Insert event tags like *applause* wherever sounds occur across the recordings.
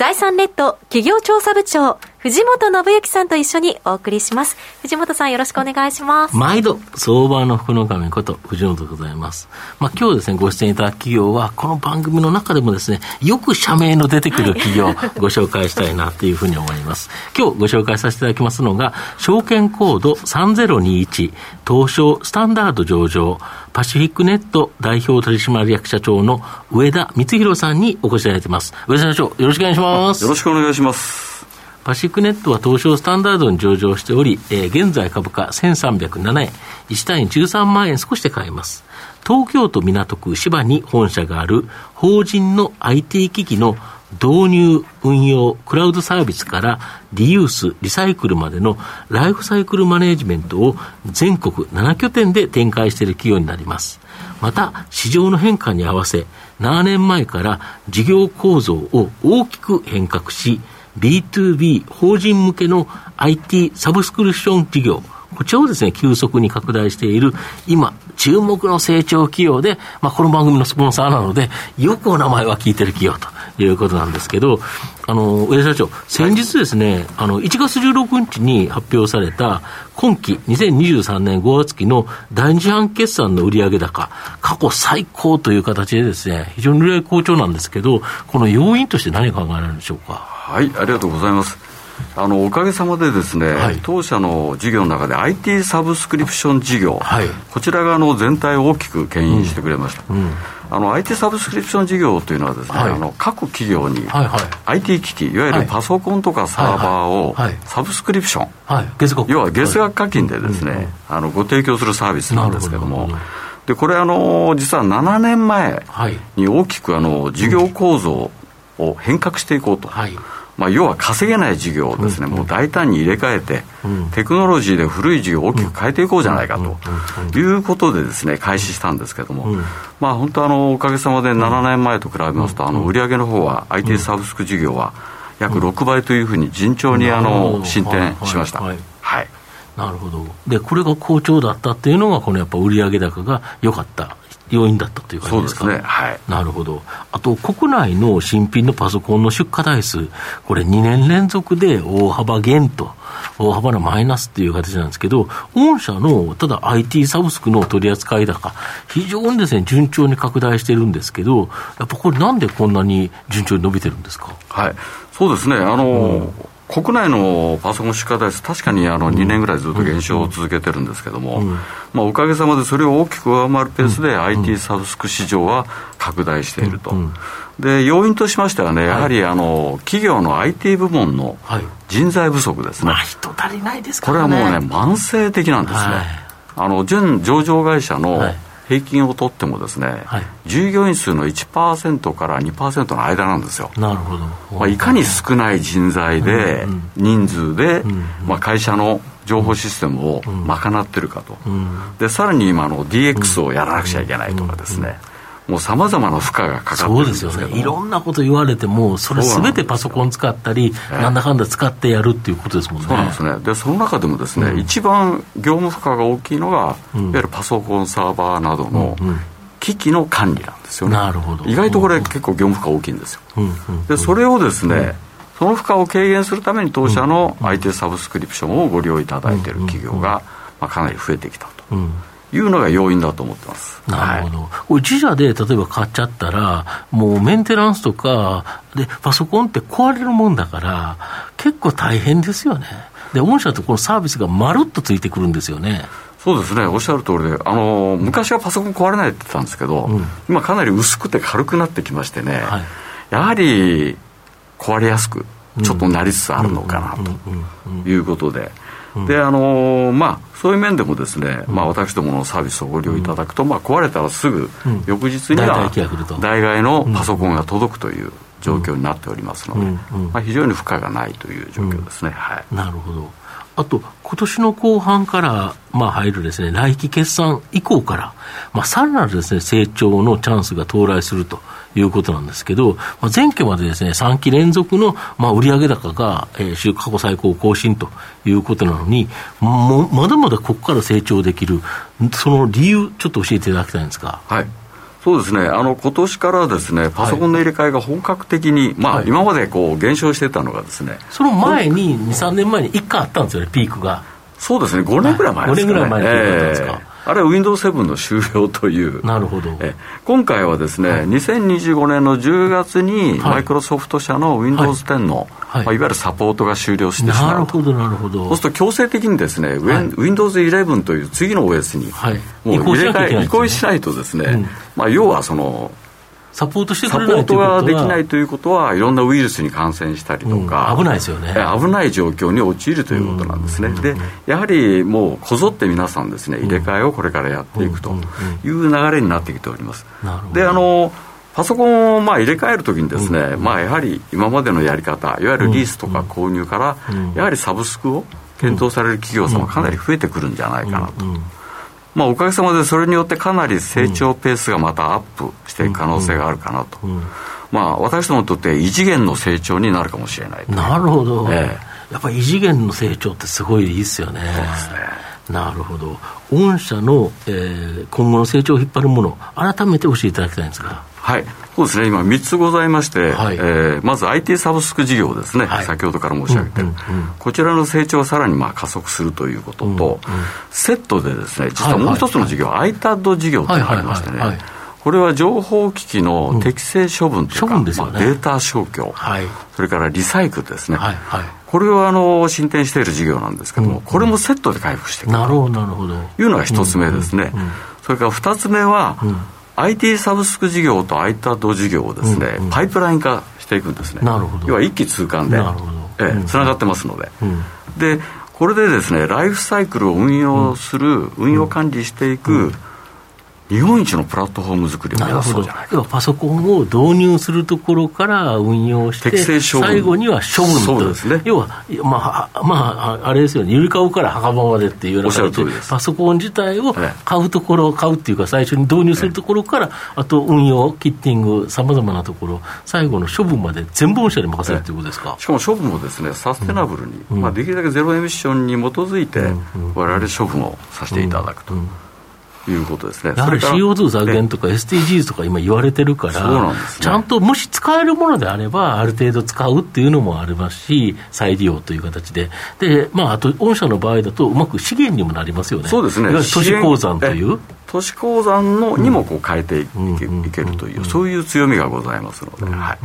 財産ネット企業調査部長藤本信之さんと一緒にお送りします。藤本さんよろしくお願いします。毎度、相場の福の神こと藤本でございます。まあ今日ですね、ご出演いただく企業は、この番組の中でもですね、よく社名の出てくる企業を *laughs* ご紹介したいなというふうに思います。今日ご紹介させていただきますのが、証券コード3021、東証スタンダード上場、パシフィックネット代表取締役社長の上田光弘さんにお越しいただいています。上田社長、よろしくお願いします。よろしくお願いします。パシックネットは東証スタンダードに上場しており、えー、現在株価1307円、1単位13万円少しで買えます。東京都港区芝に本社がある法人の IT 機器の導入、運用、クラウドサービスからリユース、リサイクルまでのライフサイクルマネジメントを全国7拠点で展開している企業になります。また、市場の変化に合わせ、7年前から事業構造を大きく変革し、B2B 法人向けの IT サブスクリプション事業、こちらをですね、急速に拡大している、今、注目の成長企業で、まあ、この番組のスポンサーなので、よくお名前は聞いてる企業ということなんですけど、あの、上田社長、先日ですね、はい、あの、1月16日に発表された、今期2023年5月期の第二次半決算の売上高、過去最高という形でですね、非常に売上好調なんですけど、この要因として何が考えられるんでしょうか？はい、ありがとうございます。あのおかげさまでですね、はい、当社の事業の中で IT サブスクリプション事業、はい、こちらがあの全体を大きく牽引してくれました、うん。うん、あの IT サブスクリプション事業というのはですね、はい、あの各企業に IT 機器いわゆるパソコンとかサーバーをサブスクリプション、要は月額課金でですね、あのご提供するサービスなんですけども。でこれあの実は7年前に大きくあの事業構造を変革していこうと。はいまあ、要は稼げない事業をですね、もう大胆に入れ替えて、テクノロジーで古い事業を大きく変えていこうじゃないかということでですね、開始したんですけれども、まあ、本当あの、おかげさまで7年前と比べますと、あの売上の方は IT サブスク事業は約6倍というふうに順調にあの進展しました。はい。なるほど。で、これが好調だったっていうのが、このやっぱ売上高が良かった要因だったという感じですか？ね。はい。なるほど。あと、国内の新品のパソコンの出荷台数、これ2年連続で大幅減と、大幅なマイナスっていう形なんですけど、御社の、ただ IT サブスクの取り扱い高、非常にですね、順調に拡大してるんですけど、やっぱこれなんでこんなに順調に伸びてるんですか？はい。そうですね。あの、うん国内のパソコン出荷台数、確かにあの2年ぐらいずっと減少を続けてるんですけども、まあ、おかげさまでそれを大きく上回るペースで IT サブスク市場は拡大していると。で要因としましてはね、やはりあの企業の IT 部門の人材不足ですね、まあ、人足りないですこれはもうね、慢性的なんですね、はい、あの準上場会社の、はい平均を取ってもですね、はい、従業員数の1%から2%の間なんですよ。なるほど。まあ、いかに少ない人材で、人数で、まあ、会社の情報システムを賄ってるかと、でさらに今の DX をやらなくちゃいけないとかですね、もうさまざまな負荷がかかってるんですそうですよね、いろんなこと言われても、それすべてパソコン使ったり、なんだかんだ使ってやるっていうことですもんね。そうなんですね。でその中でもですね、うん、一番業務負荷が大きいのが、うん、いわゆるパソコン、サーバーなどの機器の管理なんですよね。なるほど。意外とこれ、結構業務負荷大きいんですよ。でそれをですね、その負荷を軽減するために当社の IT サブスクリプションをご利用いただいている企業が、まあ、かなり増えてきたと。いうのが要因だと思ってます。なるほど。はい、これ自社で例えば買っちゃったら、もうメンテナンスとか、で、パソコンって壊れるもんだから、結構大変ですよね。で、御社ってこのサービスがまるっとついてくるんですよね。そうですね、おっしゃる通りで、あの昔はパソコン壊れないって言ってたんですけど、うん、今、かなり薄くて軽くなってきましてね、はい、やはり壊れやすく、ちょっとなりつつあるのかなということで、であのまあそういう面でもですね、まあ、私どものサービスをご利用いただくと、まあ、壊れたらすぐ翌日には代替のパソコンが届くという状況になっておりますので、まあ、非常に負荷がないという状況ですね、はい、なるほどあと、今年の後半から、まあ、入るですね、来期決算以降から、まあ、さらなるですね、成長のチャンスが到来するということなんですけど、まあ、前期までですね、3期連続の、まあ、売上高が、えー、過去最高を更新ということなのに、もまだまだここから成長できる、その理由、ちょっと教えていただきたいんですか。はいそうですね、あの今年からですねパソコンの入れ替えが本格的に、はい、まあ、今までこう減少してたのがですね、その前に、2、3年前に1回あったんですよね、ピークが。そうですね、5年ぐらい前ですか、ね、5年ぐらい前にピークだったんですか。えーあれは Windows7 の終了という、なるほど。え今回はですね、はい、2025年の10月に、マイクロソフト社の Windows10 の、はい。まあ、いわゆるサポートが終了してしまうと、なるほどそうすると強制的にですね、はい、Windows11 という次の OS に、はい、もう入れ替え、移行しないとですね、うん、まあ、要はその、サポートしてくれないサポートができないということは、いろんなウイルスに感染したりとか、うん、危ないですよね。危ない状況に陥るということなんですね、でやはりもうこぞって皆さんですね、入れ替えをこれからやっていくという流れになってきております。であのパソコンをまあ入れ替えるときにですね、うん、まあ、やはり今までのやり方、いわゆるリースとか購入から、やはりサブスクを検討される企業様、かなり増えてくるんじゃないかなと。まあ、おかげさまでそれによってかなり成長ペースがまたアップしていく可能性があるかなと、まあ、私どもにとって異次元の成長になるかもしれない。なるほど、ええ、やっぱり異次元の成長ってすごいいいですよね。そうですね。なるほど、御社の、えー、今後の成長を引っ張るもの、改めて教えていただきたいんですが。はい、そうですね、今、3つございまして、はい、えー、まず IT サブスク事業ですね、はい、先ほどから申し上げて。る、うんうんうん、こちらの成長をさらにまあ加速するということと、うんうん、セットでですね、実はもう一つの事業、はい。はい、ITAD 事業っていうのがありましてね、これは情報機器の適正処分というか、うんね、まあ、データ消去、はい、それからリサイクルですね、はいはい、これはあの進展している事業なんですけども、うん、これもセットで回復していくと。いうのが一つ目ですね、うんうんうん、それから二つ目は、うん IT サブスク事業と ITAD 事業をですね、うんうん、パイプライン化していくんですね。なるほど。要は一気通貫で、ええ、つながってますので。うん、で、これでですね、ライフサイクルを運用する、運用管理していく、日本一のプラットフォーム作りを目指そうじゃないかパソコンを導入するところから運用して、最後には処分と、ですね、要は、まあ、まあ、あれですよね、ゆりかごから墓場までっていうような形で、パソコン自体を買うところ、買うっていうか、最初に導入するところから、あと運用、キッティング、さまざまなところ、最後の処分まで全部御社に任せるということですか、しかも処分もですね、サステナブルに、うん、まあ、できるだけゼロエミッションに基づいて、われわれ処分をさせていただくと。うん。うんいうことですね。やはり CO2 削減とか SDGs とか今言われてるから、ね、ちゃんともし使えるものであれば、ある程度使うっていうのもありますし、再利用という形で、で、まあ、あと、御社の場合だと、うまく資源にもなりますよね。そうですね。都市鉱山という。都市鉱山のにもこう変えていけるという、そういう強みがございますので、はい、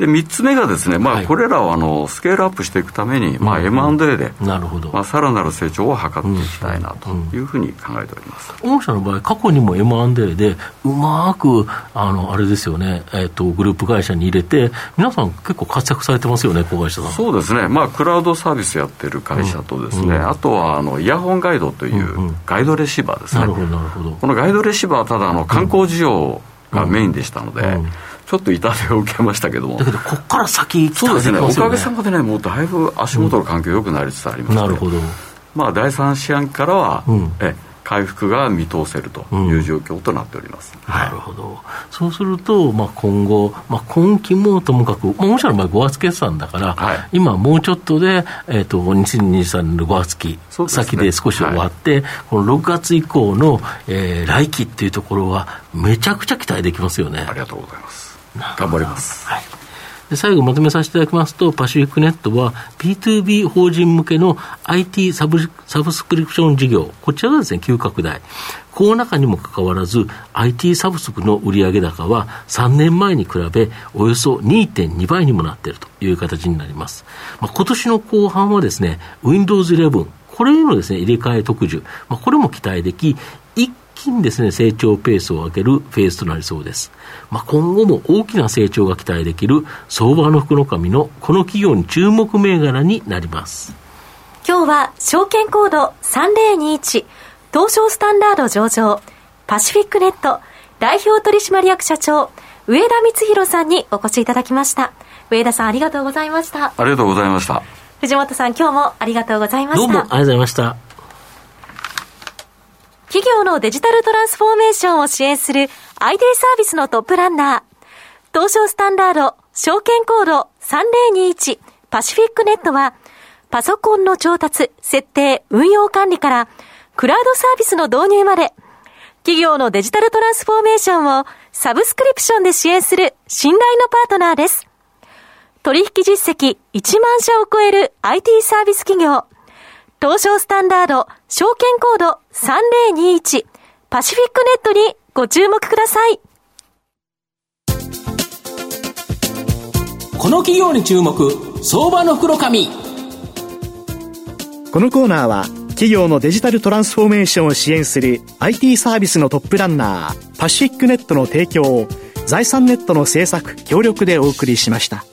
で3つ目がですね、まあ、これらをあのスケールアップしていくために、まあ、M&A で、なるほど。まあ、さらなる成長を図っていきたいなというふうに考えております、御社の場合、過去にも M&A で、うまくあのあれですよね、えーと、グループ会社に入れて、皆さん、結構活躍されてますよね、子会社さん。そうですね、まあ、クラウドサービスやってる会社とですね、あとはあのイヤホンガイドというガイドレシーバーですね。なるほどなるほどこのガイドレシーバーはただあの観光需要がメインでしたので、ちょっと痛手を受けましたけども。だけど、ここから先、そうですね、おかげさまでね、もうだいぶ足元の環境良くなりつつありまして、なるほど。まあ、第三四半期からは、うん、え回復が見通せるという状況となっております、うん。はい、なるほど、そうすると、まあ、今後、まあ、今期もともかく、まあ、もちろん5月決算だから、はい、今、もうちょっとで、えーと、2023年の5月期、ね、先で少し終わって、はい、この6月以降の、えー、来期っていうところは、めちゃくちゃ期待できますよね。ありがとうございます。頑張ります。はいで最後まとめさせていただきますと、パシフィックネットは B2B 法人向けの IT サブサブスクリプション事業、こちらがですね、急拡大。コロナ禍にもかかわらず、IT サブスクの売上高は3年前に比べ、およそ2.2倍にもなっているという形になります。まあ、今年の後半はですね、Windows 11、これへのですね、入れ替え特需、まあ、これも期待でき、一気にですね、成長ペースを上げるフェーズとなりそうです。まあ、今後も大きな成長が期待できる相場の福の神のこの企業に注目銘柄になります。今日は証券コード3021東証スタンダード上場パシフィックネット代表取締役社長上田光弘さんにお越しいただきました。上田さんありがとうございました。ありがとうございました。藤本さん、今日もありがとうございました。どうもありがとうございました。企業のデジタルトランスフォーメーションを支援する IT サービスのトップランナー、東証スタンダード、証券コード3021パシフィックネットは、パソコンの調達、設定、運用管理から、クラウドサービスの導入まで、企業のデジタルトランスフォーメーションをサブスクリプションで支援する信頼のパートナーです。取引実績1万社を超える IT サービス企業、東証スタンダード、証券コード3021パシフィックネットにご注目ください。この企業に注目、相場の袋紙。このコーナーは、企業のデジタルトランスフォーメーションを支援する IT サービスのトップランナー、パシフィックネットの提供を、財産ネットの政策、協力でお送りしました。